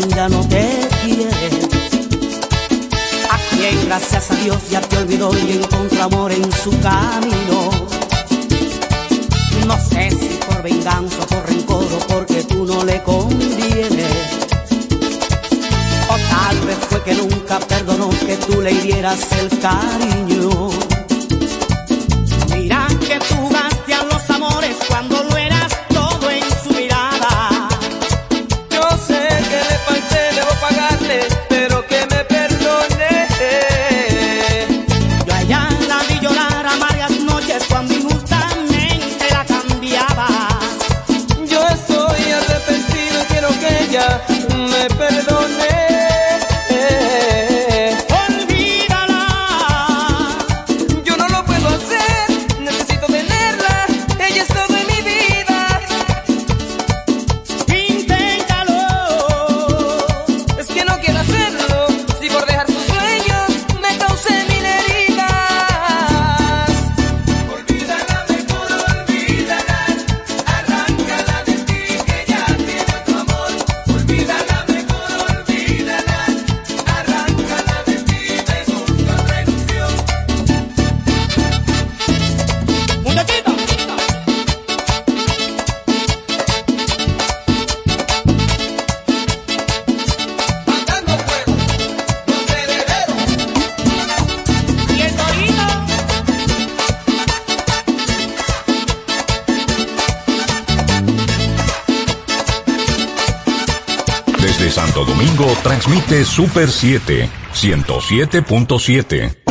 linda no te quiere. A quien gracias a Dios ya te olvidó y encontró amor en su camino. No sé si por venganza o por rencor o porque tú no le convienes. O tal vez fue que nunca perdonó que tú le hirieras el cariño. Mira que tú vas Santo Domingo transmite Super 7, 107.7.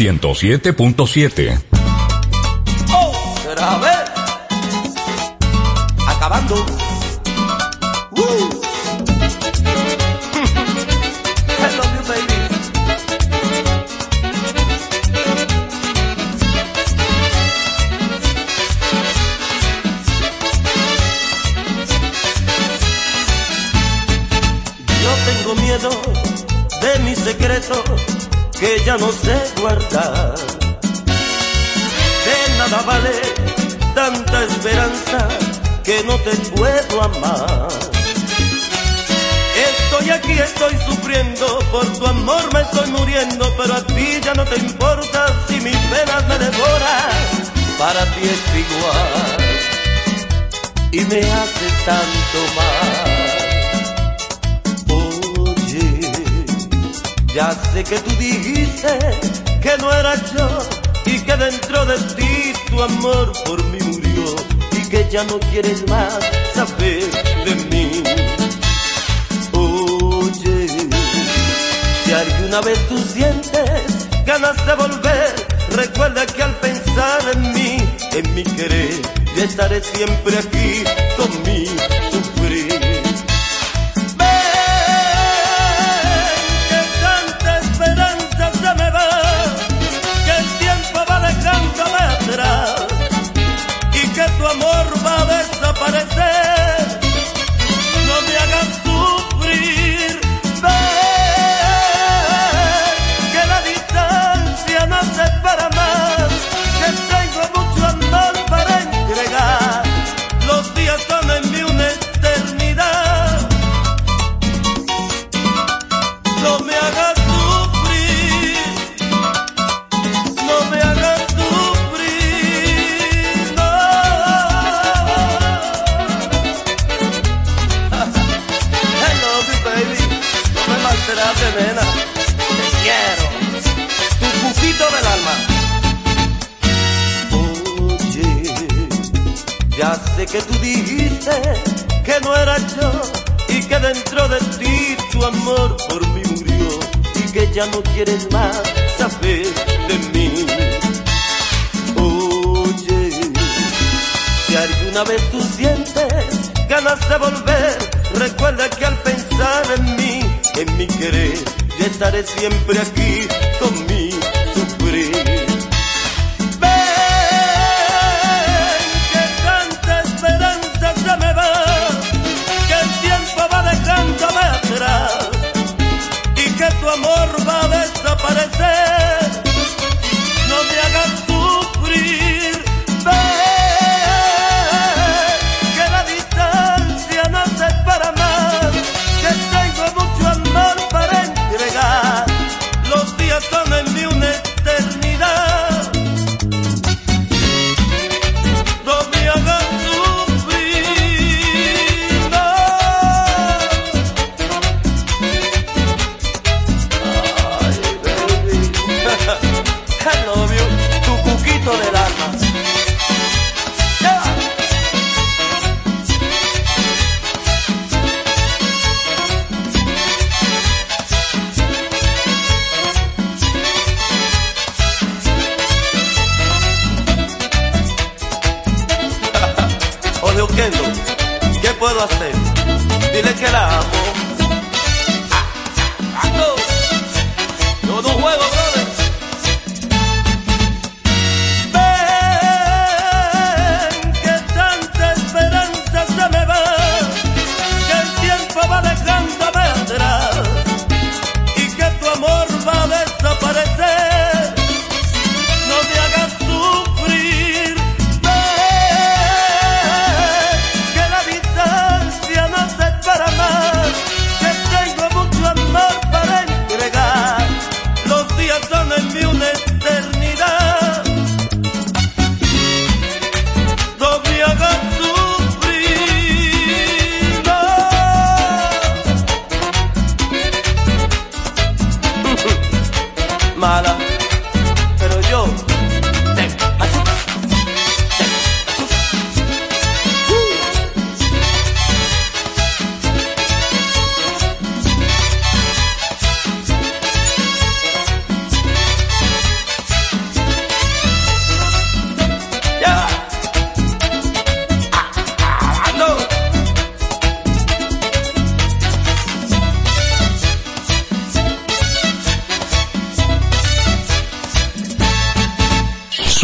Super 7, 107.7. guardar. De nada vale tanta esperanza que no te puedo amar. Estoy aquí, estoy sufriendo, por tu amor me estoy muriendo, pero a ti ya no te importa si mis penas me devoran. Para ti es igual y me hace tanto mal. Oye, ya sé que tú dijiste que no era yo y que dentro de ti tu amor por mí murió y que ya no quieres más saber de mí. Oye, si alguna vez tú sientes ganas de volver, recuerda que al pensar en mí, en mi querer, yo estaré siempre aquí con mi ya no quieres más saber de mí. Oye, si alguna vez tú sientes ganas de volver, recuerda que al pensar en mí, en mi querer, yo estaré siempre aquí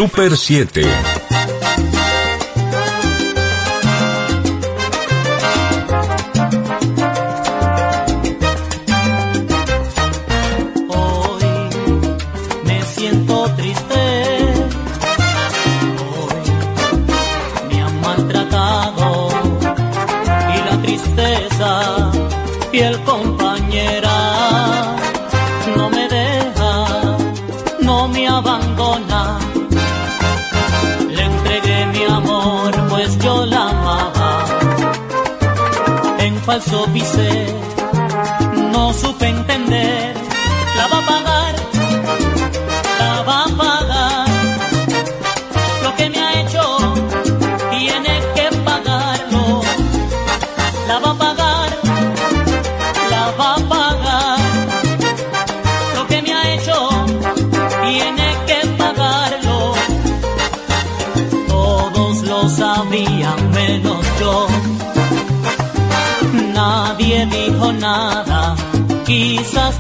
Super 7.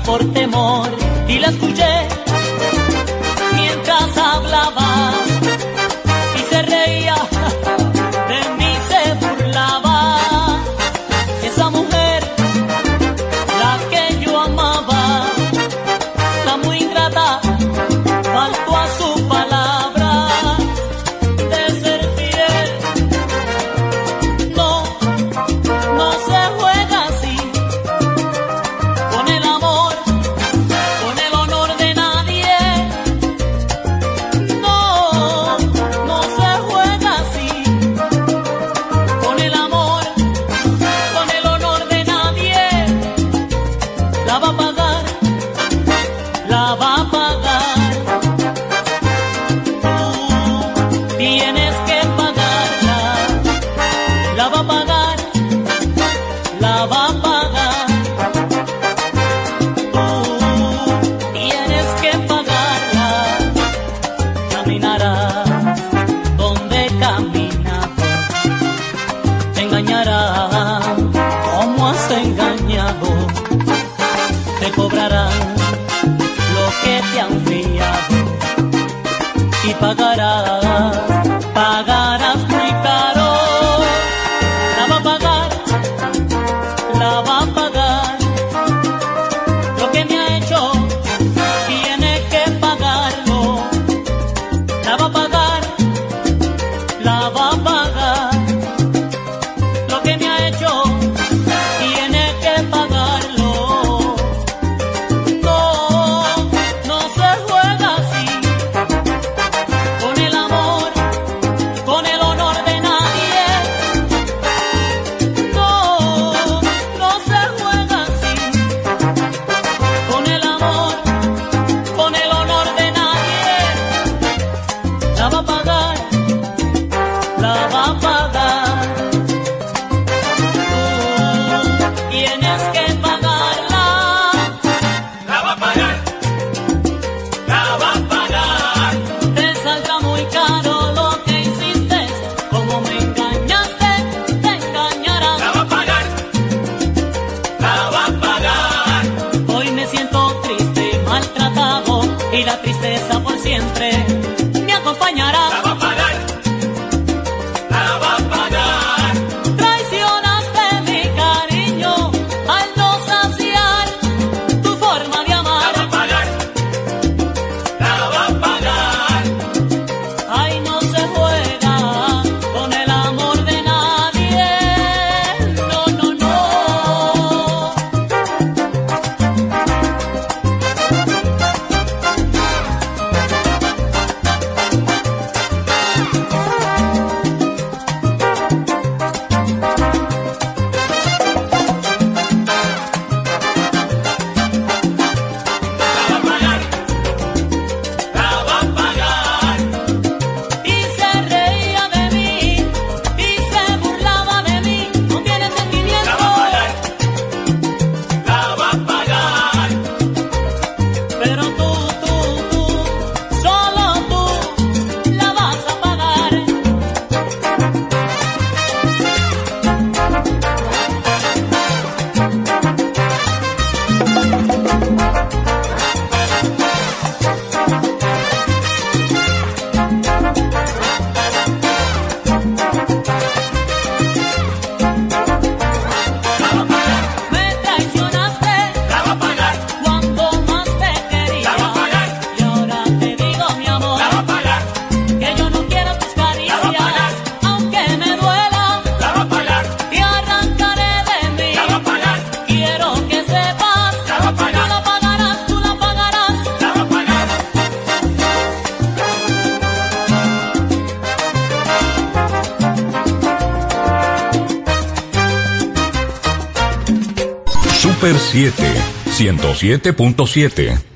por temor y la escuché tristeza por siempre. 107.7.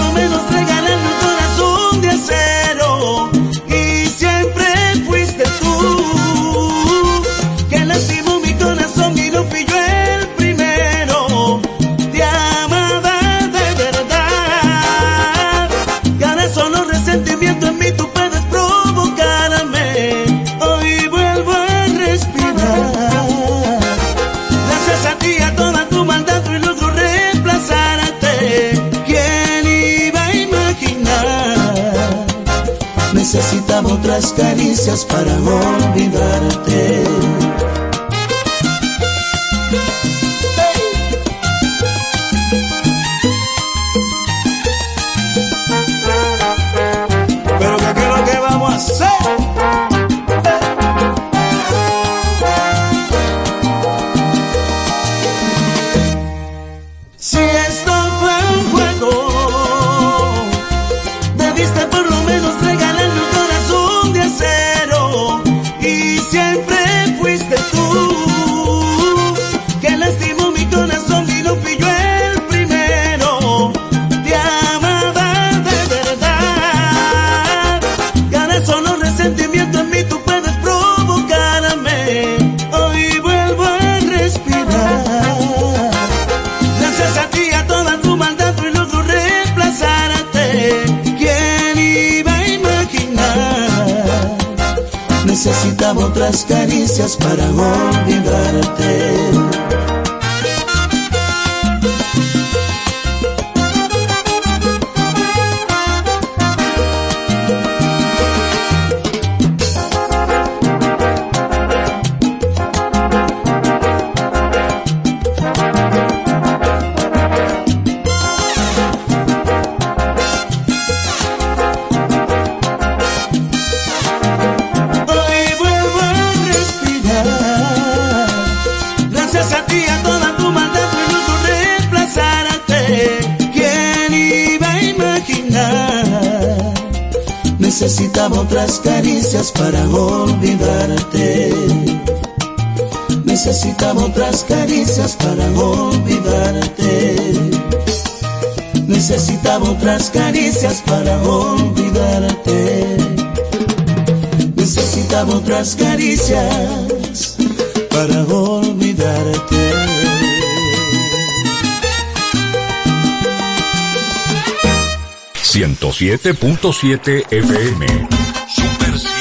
las caricias para olvidarte. para amor. 107.7 FM. Super 7.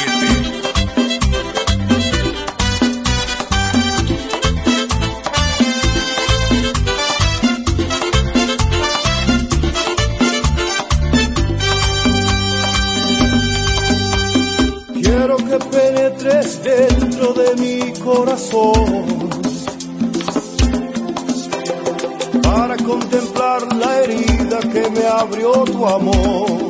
Quiero que penetres dentro de mi corazón para contemplar la herida que me abrió tu amor.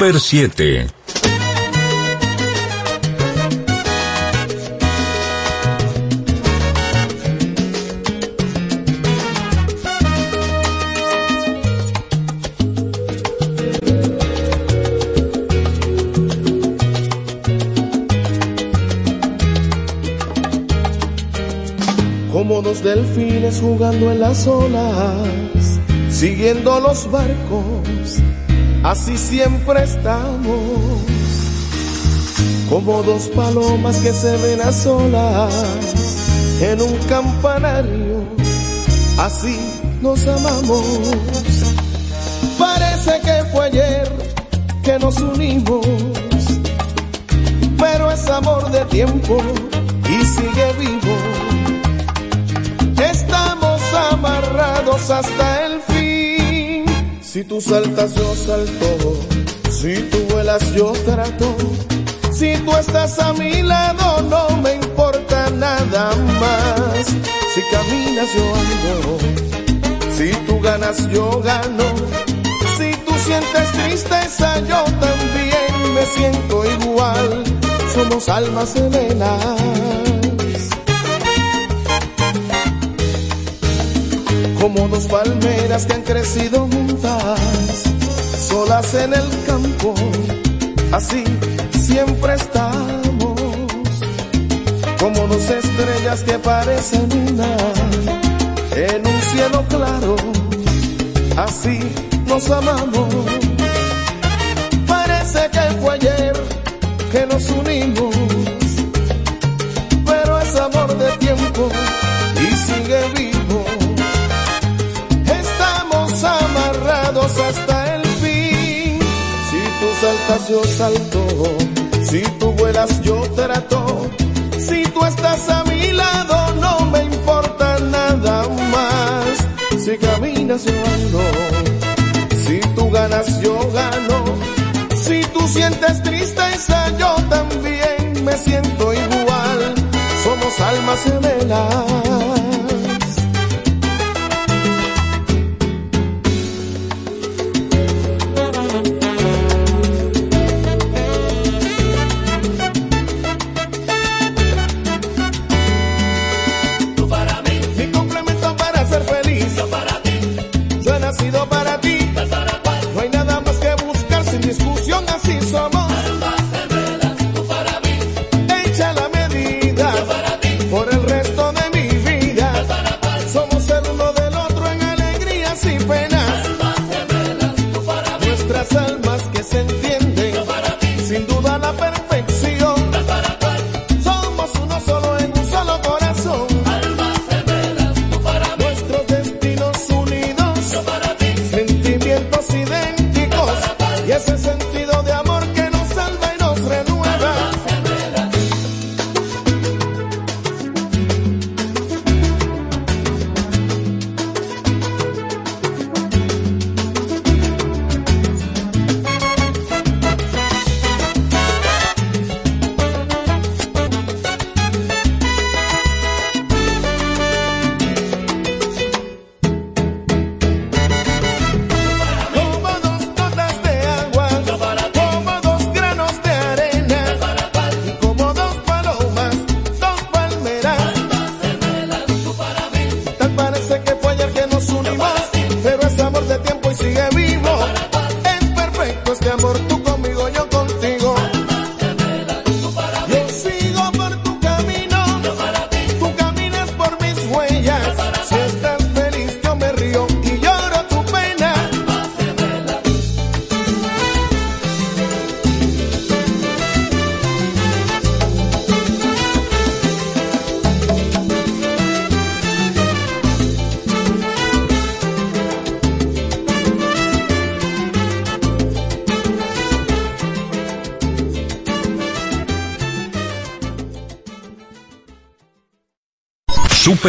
Super 7. como dos delfines jugando en las olas, siguiendo los barcos, así siempre estamos, como dos palomas que se ven a solas en un campanario, así nos amamos. Parece que fue ayer que nos unimos, pero es amor de tiempo y sigue vivo. Estamos amarrados hasta el tú saltas, yo salto. Si tú vuelas, yo trato. Si tú estás a mi lado, no me importa nada más. Si caminas, yo ando. Si tú ganas, yo gano. Si tú sientes tristeza, yo también me siento igual. Somos almas serenas. como dos palmeras que han crecido juntas, solas en el campo, así siempre estamos, como dos estrellas que parecen una, en un cielo claro, así nos amamos. Parece que fue ayer que nos unimos, pero es amor de tiempo. yo salto, si tú vuelas yo trato, si tú estás a mi lado no me importa nada más, si caminas yo ando, si tú ganas yo gano, si tú sientes tristeza yo también me siento igual, somos almas gemelas.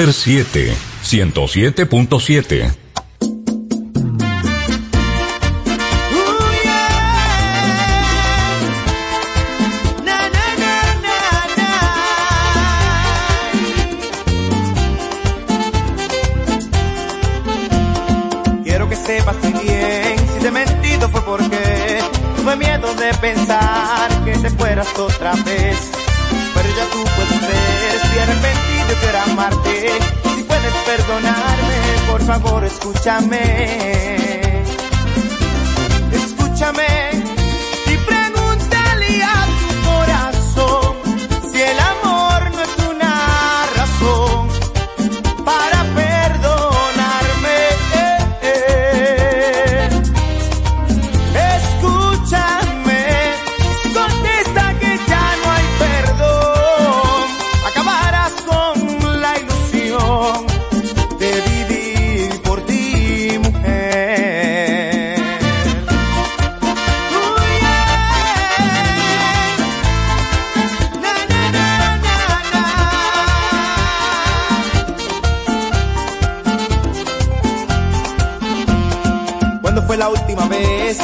Super 7, 107.7. escúchame.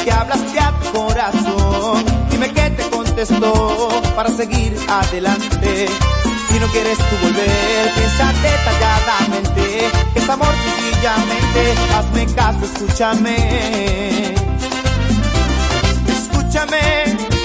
que hablaste a tu corazón. Dime qué te contestó para seguir adelante. Si no quieres tú volver, piensa detalladamente. Que es amor sencillamente, hazme caso, escúchame. Escúchame.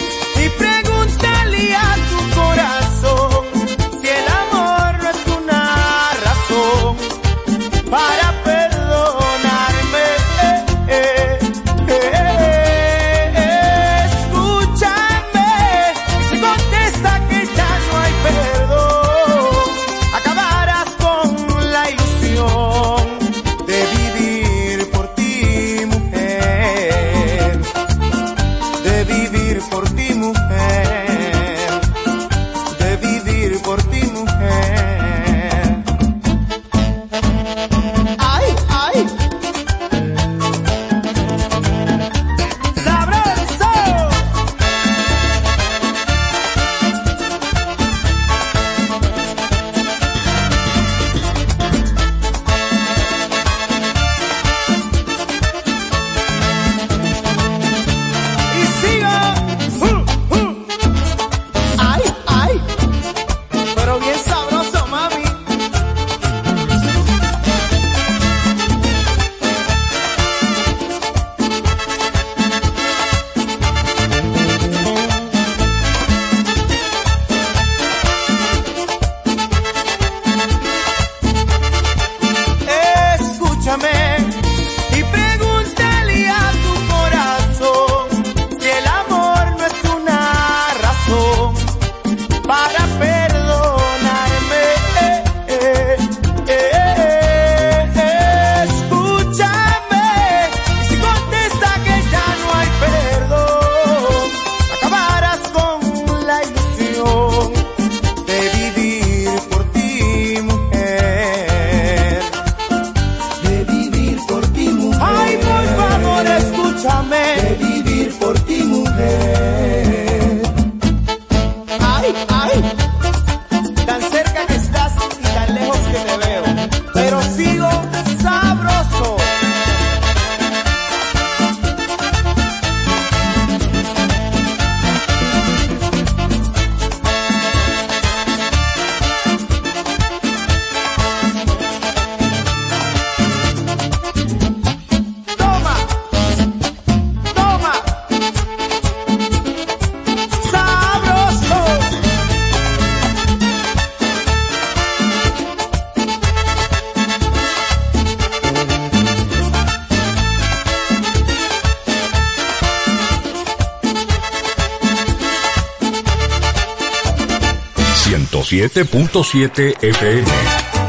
107.7 FM.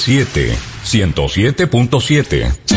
7. 107.7.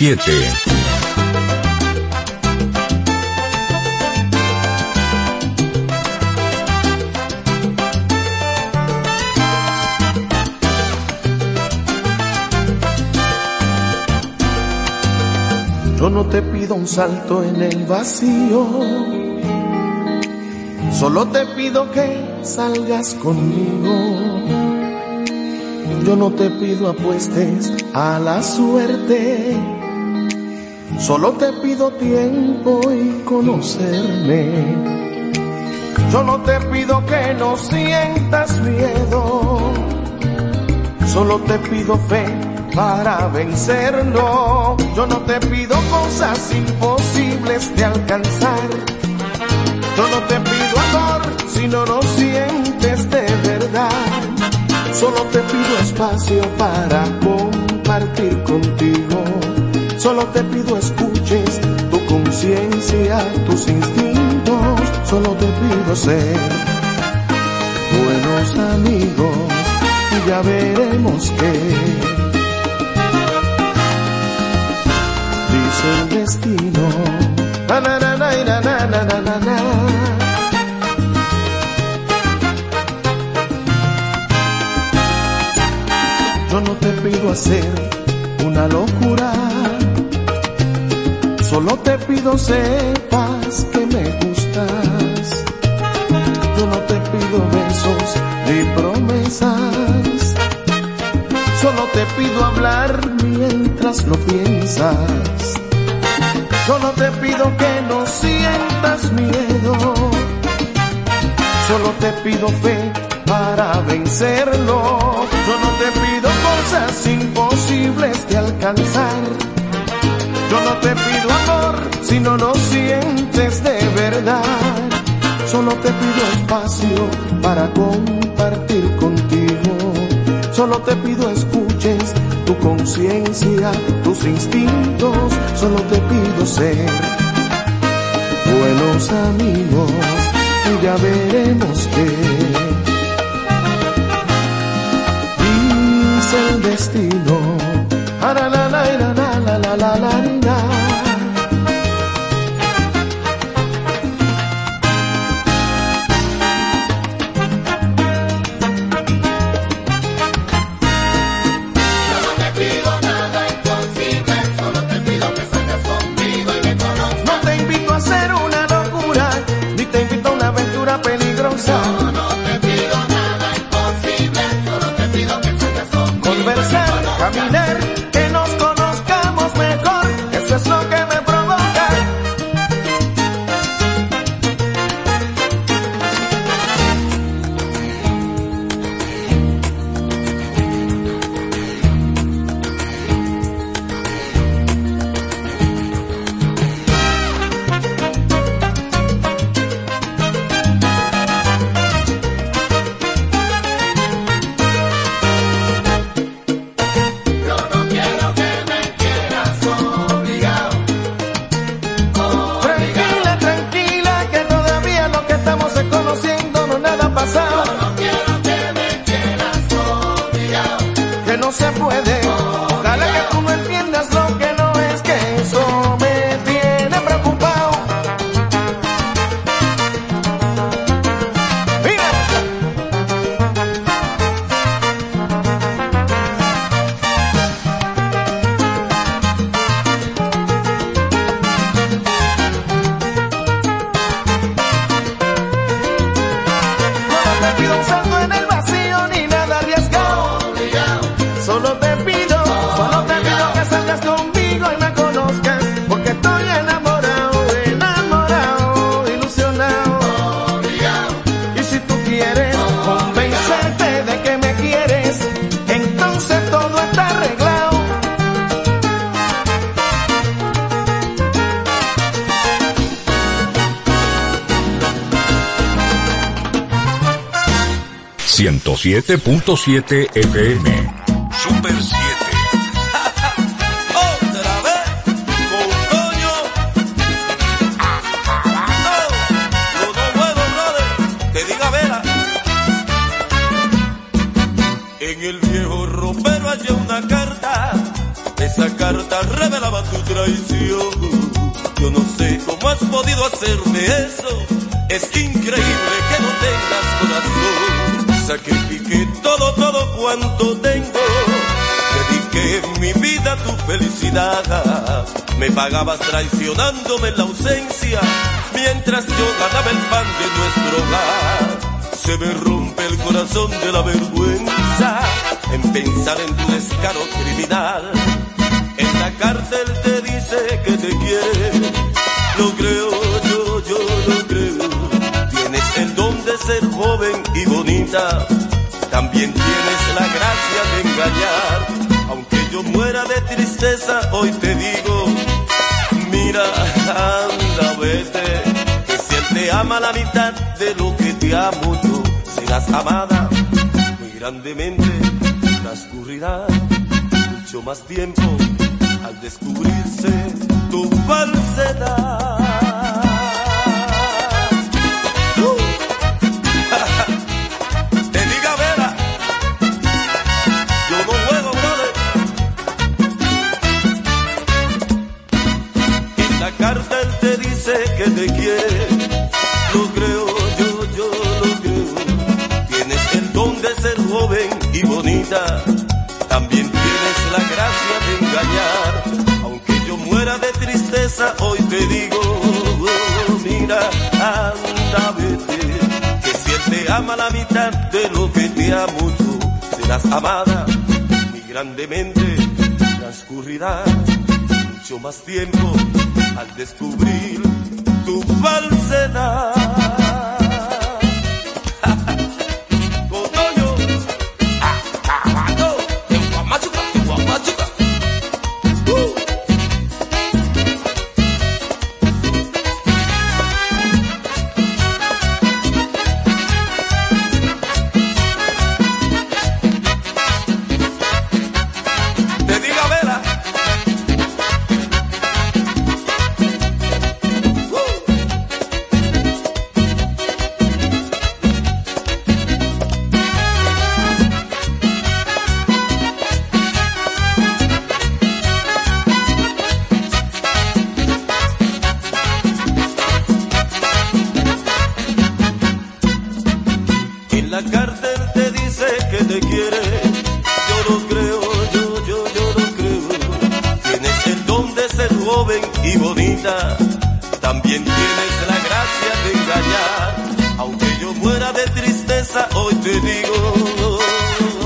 7. Yo no te pido un salto en el vacío, solo te pido que salgas conmigo. Yo no te pido apuestes a la suerte, solo te pido tiempo y conocerme. Yo no te pido que no sientas miedo, solo te pido fe para vencerlo. Yo no te pido cosas imposibles de alcanzar. Yo no te pido amor si no lo sientes de verdad. Solo te pido espacio para compartir contigo. Solo te pido escuches tu conciencia, tus instintos. Solo te pido ser buenos amigos y ya veremos qué. dice el destino. Yo no te pido hacer una locura solo te pido sepas que me gustas. Yo no te pido besos ni promesas, solo te pido hablar mientras lo piensas. Solo te pido que no sientas miedo. Solo te pido fe para vencerlo. Yo no te pido cosas imposibles de alcanzar. Yo no te pido amor si no lo sientes de verdad. Solo te pido espacio para compartir contigo. Solo te pido escuches tu conciencia, tus instintos. Solo te pido ser buenos amigos y ya veremos qué. Dice el destino. ...107.7 FM... Super 7... Otra vez, con Toño. Oh, lo no puedo, brother, que diga Vera. En el viejo ropero hallé una carta. Esa carta revelaba tu traición. Yo no sé cómo has podido hacerme eso. Es Sacrifiqué todo, todo cuanto tengo. Dediqué mi vida a tu felicidad. Me pagabas traicionándome la ausencia. Mientras yo ganaba el pan de nuestro hogar. Se me rompe el corazón de la vergüenza en pensar en tu descaro criminal. En la cárcel te dice que te quiere. Lo creo, yo, yo lo creo. Tienes el don de ser joven y bonita. Tienes la gracia de engañar. Aunque yo muera de tristeza, hoy te digo, mira, anda, vete. Que si él te ama la mitad de lo que te amo yo, serás amada muy grandemente. Transcurrirá mucho más tiempo al descubrirse tu falsedad. También tienes la gracia de engañar. Aunque yo muera de tristeza, hoy te digo, mira, anda, vete. Que si él te ama la mitad de lo que te amo yo, serás amada muy grandemente. Transcurrirá mucho más tiempo al descubrir tu falsedad. también tienes la gracia de engañar. Aunque yo muera de tristeza, hoy te digo,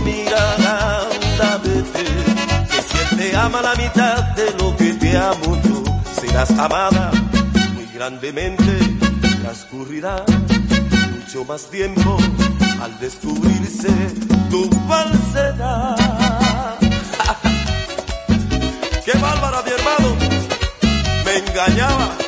mira, anda, vete, que si él te ama la mitad de lo que te amo yo, serás amada muy grandemente, transcurrirá mucho más tiempo al descubrirse tu falsedad. ¡Qué bárbara, mi hermano! engañaba.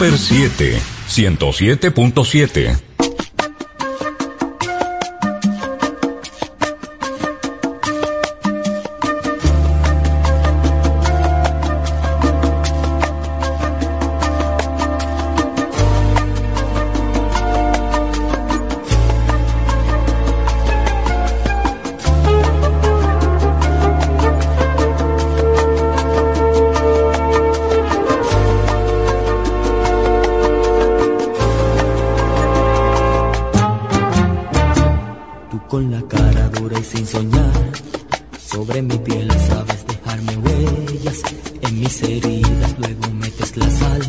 Super 7, 107.7. en mis heridas, luego metes la sal.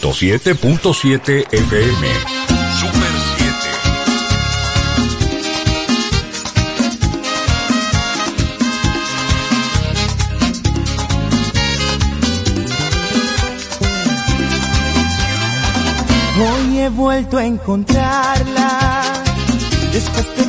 107.7 FM. Super 7. Hoy he vuelto a encontrarla después de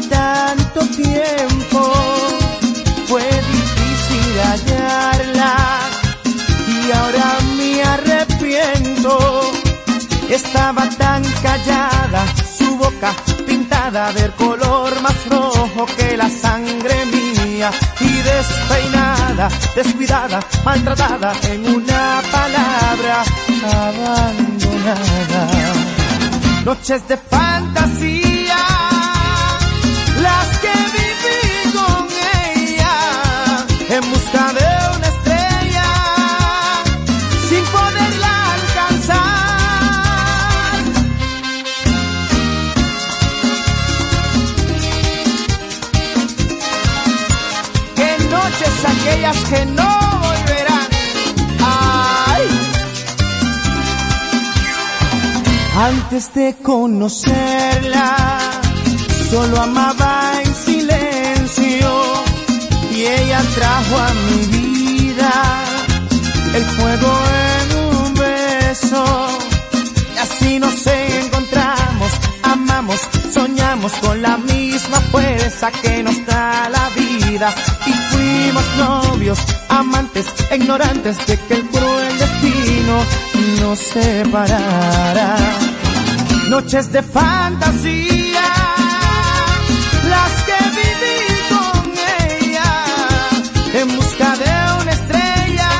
pintada del color más rojo que la sangre mía y despeinada, descuidada, maltratada en una palabra abandonada. Noches de fantasía, que no volverán. Ay. Antes de conocerla, solo amaba en silencio y ella trajo a mi vida el fuego en un beso. Y así nos encontramos, amamos, soñamos con la misma fuerza que nos da la Y fuimos novios, amantes, ignorantes de que el cruel destino nos separara. Noches de fantasía, las que viví con ella, en busca de una estrella,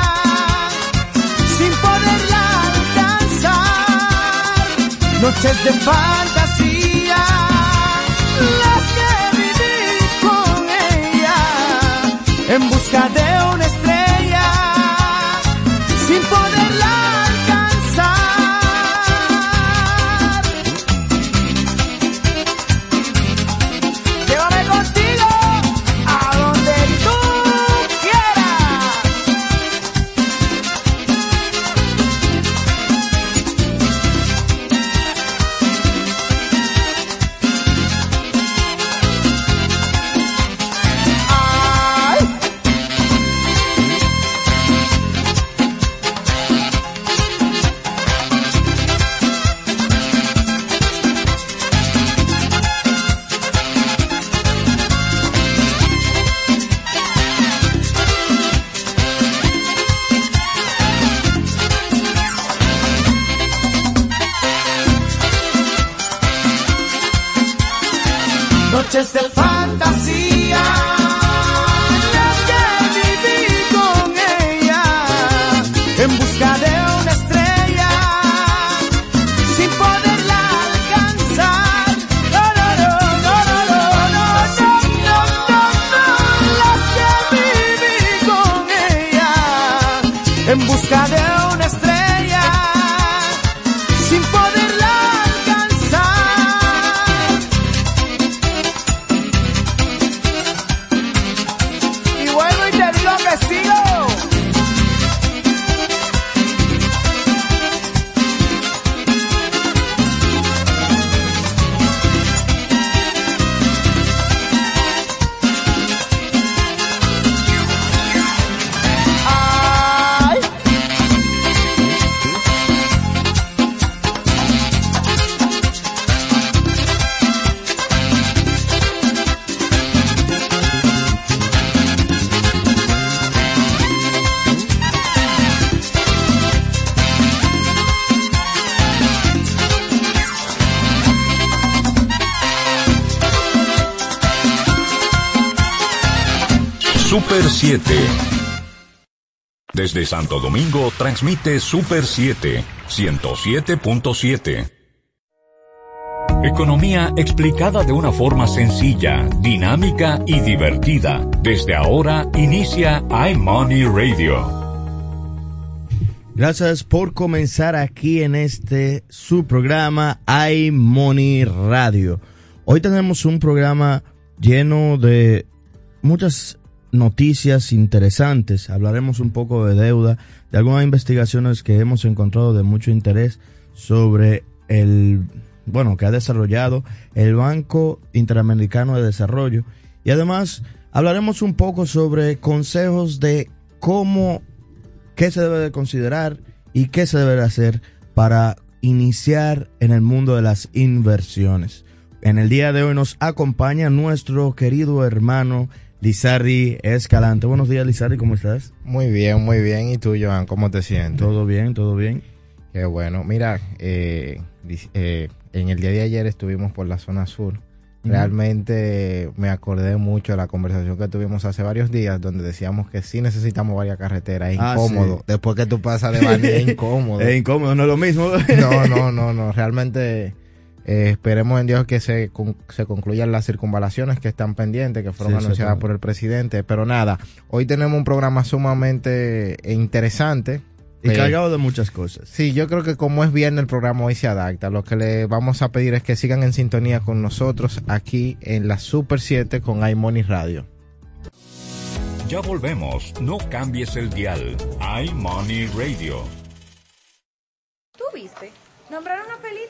sin poderla alcanzar. Noches de fantasía, en busca de Super 7. Desde Santo Domingo transmite Super 7, 107.7. Economía explicada de una forma sencilla, dinámica y divertida. Desde ahora inicia iMoney Radio. Gracias por comenzar aquí en este su programa iMoney Radio. Hoy tenemos un programa lleno de muchas noticias interesantes. Hablaremos un poco de deuda, de algunas investigaciones que hemos encontrado de mucho interés sobre el, bueno, que ha desarrollado el Banco Interamericano de Desarrollo. Y además hablaremos un poco sobre consejos de cómo, qué se debe de considerar y qué se debe de hacer para iniciar en el mundo de las inversiones. En el día de hoy nos acompaña nuestro querido hermano Lizardi Escalante. Buenos días, Lizardi, ¿cómo estás? Muy bien, muy bien. ¿Y tú, Joan, cómo te sientes? Todo bien, todo bien. Qué bueno. Mira, eh, eh, en el día de ayer estuvimos por la zona sur. Realmente me acordé mucho de la conversación que tuvimos hace varios días, donde decíamos que sí necesitamos varias carreteras. Es Ah, incómodo. sí. Después que tú pasas de Baní, es incómodo. Es incómodo, no es lo mismo. No, no, no, no. Realmente eh, esperemos en Dios que se, con- se concluyan las circunvalaciones que están pendientes, que fueron Sí, anunciadas por el presidente. Pero nada, hoy tenemos un programa sumamente interesante. Y Eh, cargado de muchas cosas. Sí, yo creo que como es viernes el programa hoy se adapta. Lo que le vamos a pedir es que sigan en sintonía con nosotros aquí en la Super 7 con iMoney Radio. Ya volvemos, no cambies el dial. iMoney Radio. ¿Tú viste? Nombraron a ministerio.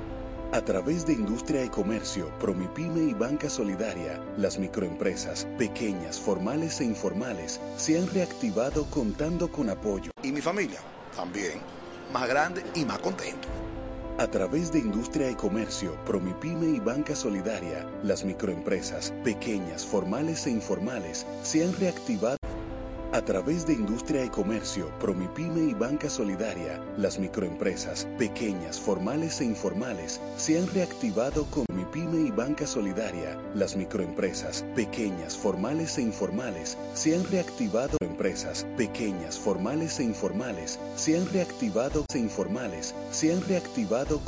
A través de Industria y Comercio, Promipyme y Banca Solidaria, las microempresas, pequeñas, formales e informales, se han reactivado contando con apoyo. Y mi familia también. Más grande y más contento. A través de Industria y Comercio, Promipyme y Banca Solidaria, las microempresas, pequeñas, formales e informales, se han reactivado. A través de Industria y Comercio, Promipyme y Banca Solidaria, las microempresas, pequeñas, formales e informales, se han reactivado con Promipyme y Banca Solidaria, las microempresas, pequeñas, formales e informales, se han reactivado. Empresas, pequeñas, formales e informales, se han reactivado. E informales, se han reactivado